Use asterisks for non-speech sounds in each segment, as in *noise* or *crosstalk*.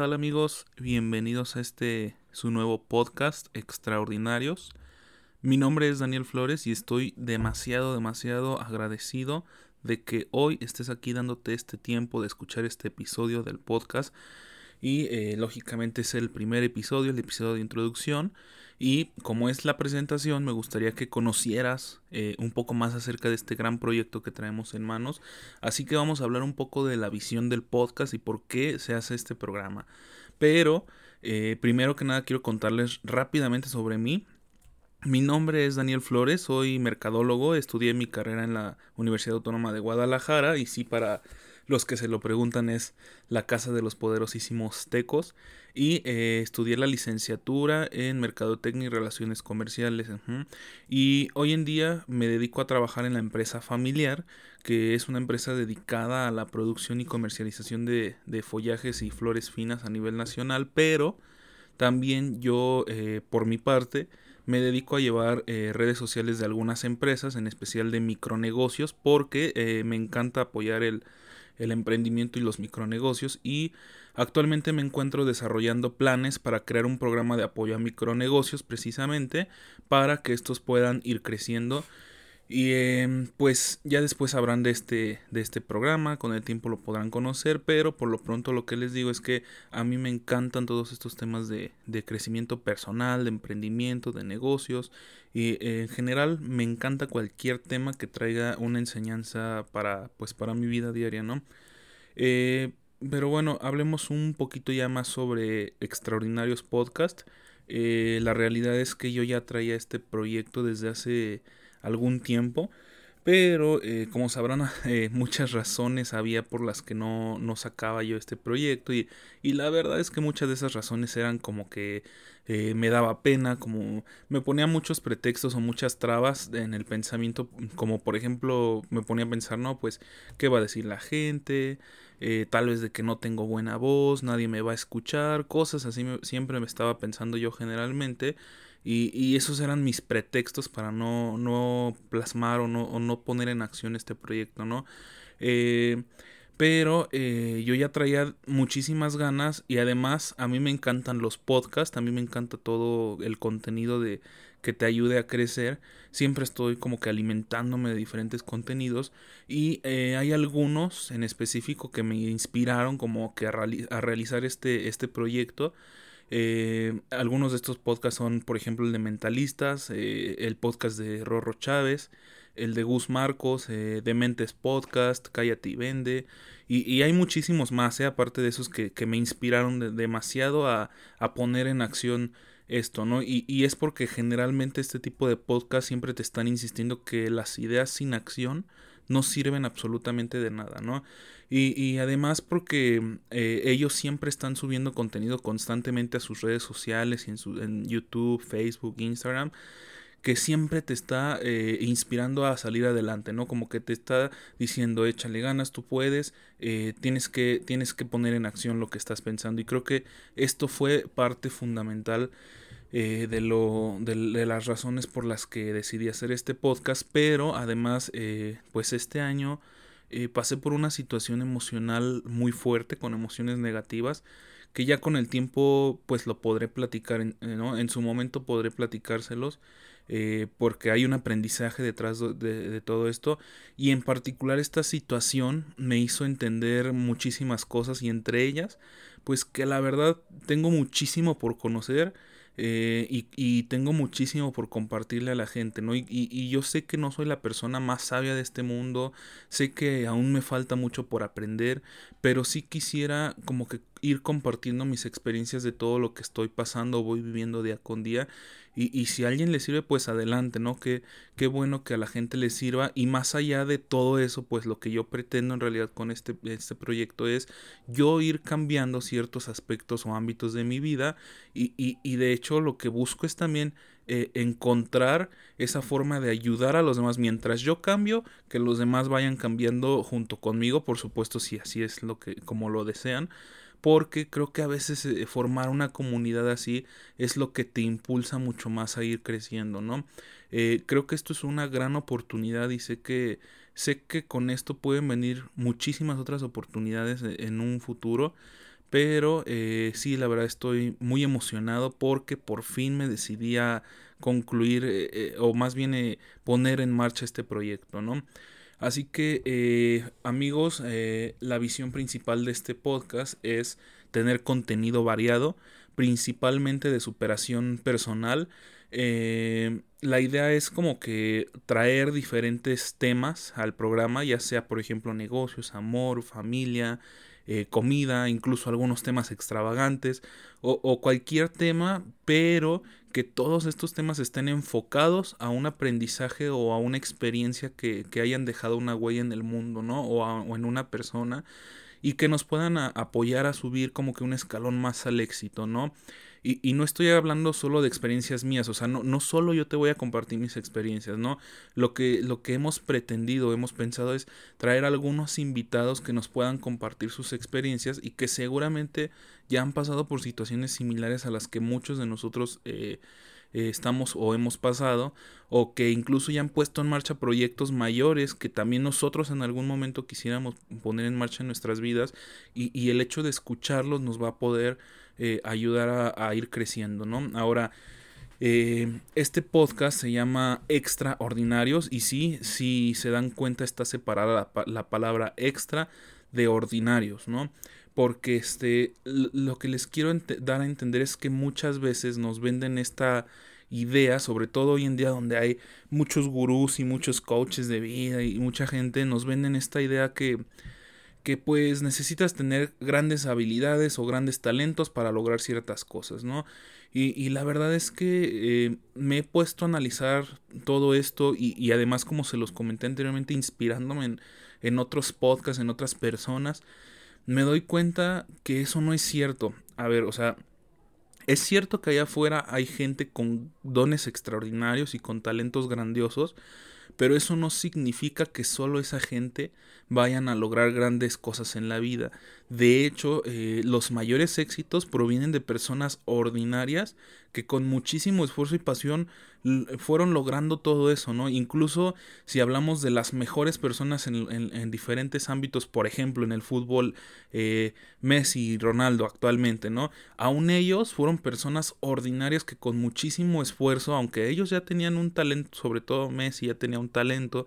¿Qué tal amigos? Bienvenidos a este su nuevo podcast Extraordinarios. Mi nombre es Daniel Flores y estoy demasiado, demasiado agradecido de que hoy estés aquí dándote este tiempo de escuchar este episodio del podcast. Y eh, lógicamente es el primer episodio, el episodio de introducción. Y como es la presentación, me gustaría que conocieras eh, un poco más acerca de este gran proyecto que traemos en manos. Así que vamos a hablar un poco de la visión del podcast y por qué se hace este programa. Pero, eh, primero que nada, quiero contarles rápidamente sobre mí. Mi nombre es Daniel Flores, soy mercadólogo, estudié mi carrera en la Universidad Autónoma de Guadalajara y sí para los que se lo preguntan es la Casa de los Poderosísimos Tecos. Y eh, estudié la licenciatura en Mercadotecnia y Relaciones Comerciales. Y hoy en día me dedico a trabajar en la empresa familiar, que es una empresa dedicada a la producción y comercialización de, follajes y flores finas a nivel nacional. Pero también yo, eh, por mi parte, me dedico a llevar eh, redes sociales de algunas empresas, en especial de micronegocios, porque me encanta apoyar el el emprendimiento y los micronegocios y actualmente me encuentro desarrollando planes para crear un programa de apoyo a micronegocios precisamente para que estos puedan ir creciendo y em, pues ya después sabrán de este, de este programa, con el tiempo lo podrán conocer, pero por lo pronto lo que les digo es que a mí me encantan todos estos temas de, de crecimiento personal, de emprendimiento, de negocios y en general me encanta cualquier tema que traiga una enseñanza para, pues, para mi vida diaria, ¿no? Eh, pero bueno, hablemos un poquito ya más sobre Extraordinarios Podcast. Eh, la realidad es que yo ya traía este proyecto desde hace algún tiempo. Pero eh, como sabrán, *laughs* eh, muchas razones había por las que no, no sacaba yo este proyecto. Y, y, la verdad es que muchas de esas razones eran como que eh, me daba pena, como me ponía muchos pretextos o muchas trabas en el pensamiento. Como por ejemplo, me ponía a pensar, no, pues, ¿qué va a decir la gente? tal vez de que no tengo buena voz, nadie me va a escuchar, cosas así siempre me estaba pensando yo generalmente. Y, y, esos eran mis pretextos para no, no plasmar o no, o no, poner en acción este proyecto, ¿no? Eh, pero eh, yo ya traía muchísimas ganas y además a mí me encantan los podcasts, a mí me encanta todo el contenido de que te ayude a crecer. Siempre estoy como que alimentándome de diferentes contenidos y eh, hay algunos en específico que me inspiraron como que a, a realizar este, este proyecto. Eh, algunos de estos podcasts son, por ejemplo, el de Mentalistas, eh, el podcast de Rorro Chávez, el de Gus Marcos, eh, Dementes Podcast, Cállate y Vende. Y, hay muchísimos más, aparte de esos que, me inspiraron demasiado a, poner en acción esto, ¿no? Y, y, es porque generalmente este tipo de podcast siempre te están insistiendo que las ideas sin acción no sirven absolutamente de nada, ¿no? Y, y además porque eh, ellos siempre están subiendo contenido constantemente a sus redes sociales, en, su, en YouTube, Facebook, Instagram que siempre te está eh, inspirando a salir adelante, ¿no? Como que te está diciendo, échale ganas, tú puedes, eh, tienes, que, tienes que poner en acción lo que estás pensando. Y creo que esto fue parte fundamental eh, de, lo, de, las razones por las que decidí hacer este podcast, pero además, eh, pues este año eh, pasé por una situación emocional muy fuerte, con emociones negativas, que ya con el tiempo pues lo podré platicar, en, ¿no? en su momento podré platicárselos, porque hay un aprendizaje detrás de, de, todo esto, y en particular esta situación me hizo entender muchísimas cosas y entre ellas, pues que la verdad tengo muchísimo por conocer, eh, y, tengo muchísimo por compartirle a la gente, ¿no? Y, yo sé que no soy la persona más sabia de este mundo, sé que aún me falta mucho por aprender, pero sí quisiera como que ir compartiendo mis experiencias de todo lo que estoy pasando, voy viviendo día con día y, y, si a alguien le sirve, pues adelante, ¿no? Que, qué bueno que a la gente le sirva. Y más allá de todo eso, pues lo que yo pretendo en realidad con este, este proyecto es yo ir cambiando ciertos aspectos o ámbitos de mi vida. Y, y, y de hecho lo que busco es también eh, encontrar esa forma de ayudar a los demás mientras yo cambio, que los demás vayan cambiando junto conmigo, por supuesto, si así es lo que, como lo desean porque creo que a veces eh, formar una comunidad así es lo que te impulsa mucho más a ir creciendo, ¿no? Eh, creo que esto es una gran oportunidad y sé que sé que con esto pueden venir muchísimas otras oportunidades e, en un futuro pero eh, sí, la verdad estoy muy emocionado porque por fin me decidí a concluir o más bien poner en marcha este proyecto, ¿no? Así que amigos, la visión principal de este podcast es tener contenido variado, principalmente de superación personal. la idea es como que traer diferentes temas al programa, ya sea por ejemplo negocios, amor, familia, eh, comida, incluso algunos temas extravagantes o, cualquier tema, pero que todos estos temas estén enfocados a un aprendizaje o a una experiencia que, hayan dejado una huella en el mundo, ¿no? O, en una persona y que nos puedan apoyar a subir como que un escalón más al éxito, ¿no? Y, no estoy hablando solo de experiencias mías, o sea, no, no solo yo te voy a compartir mis experiencias, ¿no? Lo que, lo que hemos pretendido, hemos pensado es traer algunos invitados que nos puedan compartir sus experiencias y que seguramente ya han pasado por situaciones similares a las que muchos de nosotros eh, eh, estamos o hemos pasado, o que incluso ya han puesto en marcha proyectos mayores que también nosotros en algún momento quisiéramos poner en marcha en nuestras vidas y, y el hecho de escucharlos nos va a poder eh, ayudar a, ir creciendo, ¿no? Ahora, eh, este podcast se llama Extraordinarios y sí, si se dan cuenta está separada la, palabra extra de ordinarios, ¿no? Porque este, lo que les quiero dar a entender es que muchas veces nos venden esta idea, sobre todo hoy en día donde hay muchos gurús y muchos coaches de vida y mucha gente, nos venden esta idea que que pues necesitas tener grandes habilidades o grandes talentos para lograr ciertas cosas, ¿no? Y, la verdad es que eh, me he puesto a analizar todo esto y, además como se los comenté anteriormente inspirándome en, en otros podcasts, en otras personas, me doy cuenta que eso no es cierto. A ver, o sea, es cierto que allá afuera hay gente con dones extraordinarios y con talentos grandiosos, pero eso no significa que solo esa gente vayan a lograr grandes cosas en la vida. De hecho, eh, los mayores éxitos provienen de personas ordinarias que con muchísimo esfuerzo y pasión fueron logrando todo eso, ¿no? Incluso si hablamos de las mejores personas en, diferentes ámbitos, por ejemplo, en el fútbol, eh, Messi y Ronaldo actualmente, ¿no? Aún ellos fueron personas ordinarias que con muchísimo esfuerzo, aunque ellos ya tenían un talento, sobre todo Messi ya tenía un talento,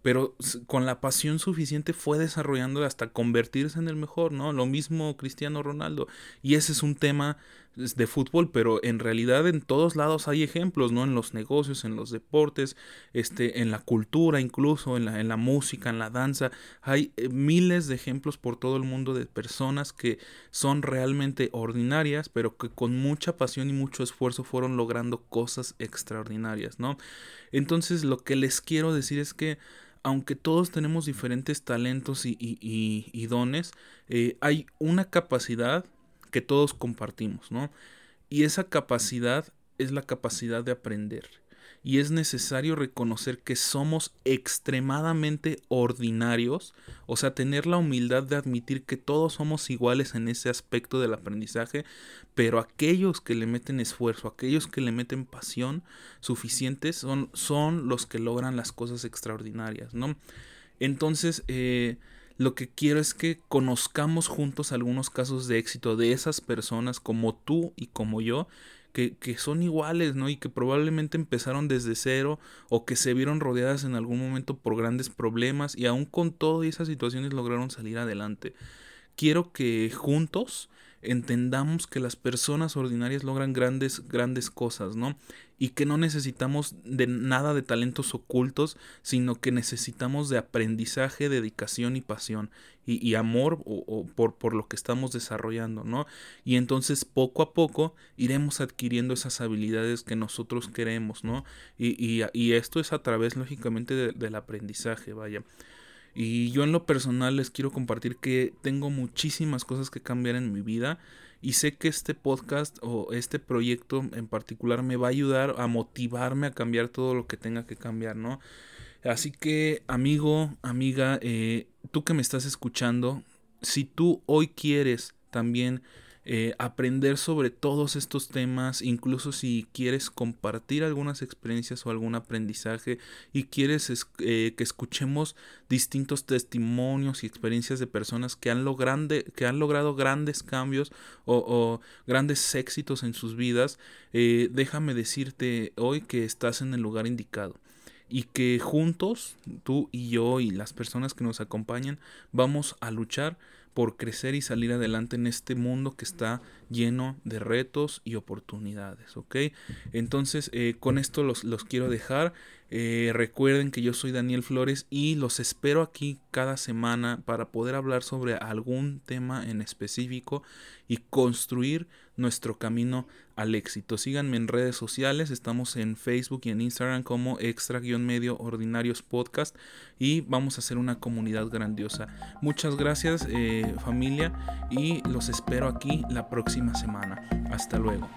pero con la pasión suficiente fue desarrollando hasta convertirse en el mejor, ¿no? Lo mismo Cristiano Ronaldo. Y ese es un tema de fútbol, pero en realidad en todos lados hay ejemplos, ¿no? En los negocios, en los deportes, este, en la cultura, incluso en la, en la música, en la danza. Hay eh, miles de ejemplos por todo el mundo de personas que son realmente ordinarias, pero que con mucha pasión y mucho esfuerzo fueron logrando cosas extraordinarias, ¿no? Entonces lo que les quiero decir es que aunque todos tenemos diferentes talentos y, dones, eh, hay una capacidad que todos compartimos, ¿no? Y esa capacidad es la capacidad de aprender. Y es necesario reconocer que somos extremadamente ordinarios, o sea, tener la humildad de admitir que todos somos iguales en ese aspecto del aprendizaje, pero aquellos que le meten esfuerzo, aquellos que le meten pasión suficientes, son, son los que logran las cosas extraordinarias, ¿no? Entonces, eh, lo que quiero es que conozcamos juntos algunos casos de éxito de esas personas como tú y como yo, que, que, son iguales, ¿no? Y que probablemente empezaron desde cero o que se vieron rodeadas en algún momento por grandes problemas y aún con todas esas situaciones lograron salir adelante. Quiero que juntos entendamos que las personas ordinarias logran grandes, grandes cosas, ¿no? Y que no necesitamos de nada de talentos ocultos, sino que necesitamos de aprendizaje, dedicación y pasión y, amor o, por, por, lo que estamos desarrollando, ¿no? Y entonces poco a poco iremos adquiriendo esas habilidades que nosotros queremos, ¿no? Y, y, esto es a través, lógicamente, del aprendizaje, vaya. Y yo en lo personal les quiero compartir que tengo muchísimas cosas que cambiar en mi vida y sé que este podcast o este proyecto en particular me va a ayudar a motivarme a cambiar todo lo que tenga que cambiar, ¿no? Así que amigo, amiga, eh, tú que me estás escuchando, si tú hoy quieres también eh, aprender sobre todos estos temas, incluso si quieres compartir algunas experiencias o algún aprendizaje y quieres eh, que escuchemos distintos testimonios y experiencias de personas que han, que han logrado grandes cambios o, grandes éxitos en sus vidas, eh, déjame decirte hoy que estás en el lugar indicado y que juntos, tú y yo y las personas que nos acompañan, vamos a luchar por crecer y salir adelante en este mundo que está lleno de retos y oportunidades, ¿ok? Entonces, eh, con esto los, los quiero dejar. Eh, recuerden que yo soy Daniel Flores y los espero aquí cada semana para poder hablar sobre algún tema en específico y construir nuestro camino al éxito. Síganme en redes sociales, estamos en Facebook y en Instagram como extra-medio ordinarios podcast y vamos a hacer una comunidad grandiosa. Muchas gracias eh, familia y los espero aquí la próxima semana. Hasta luego.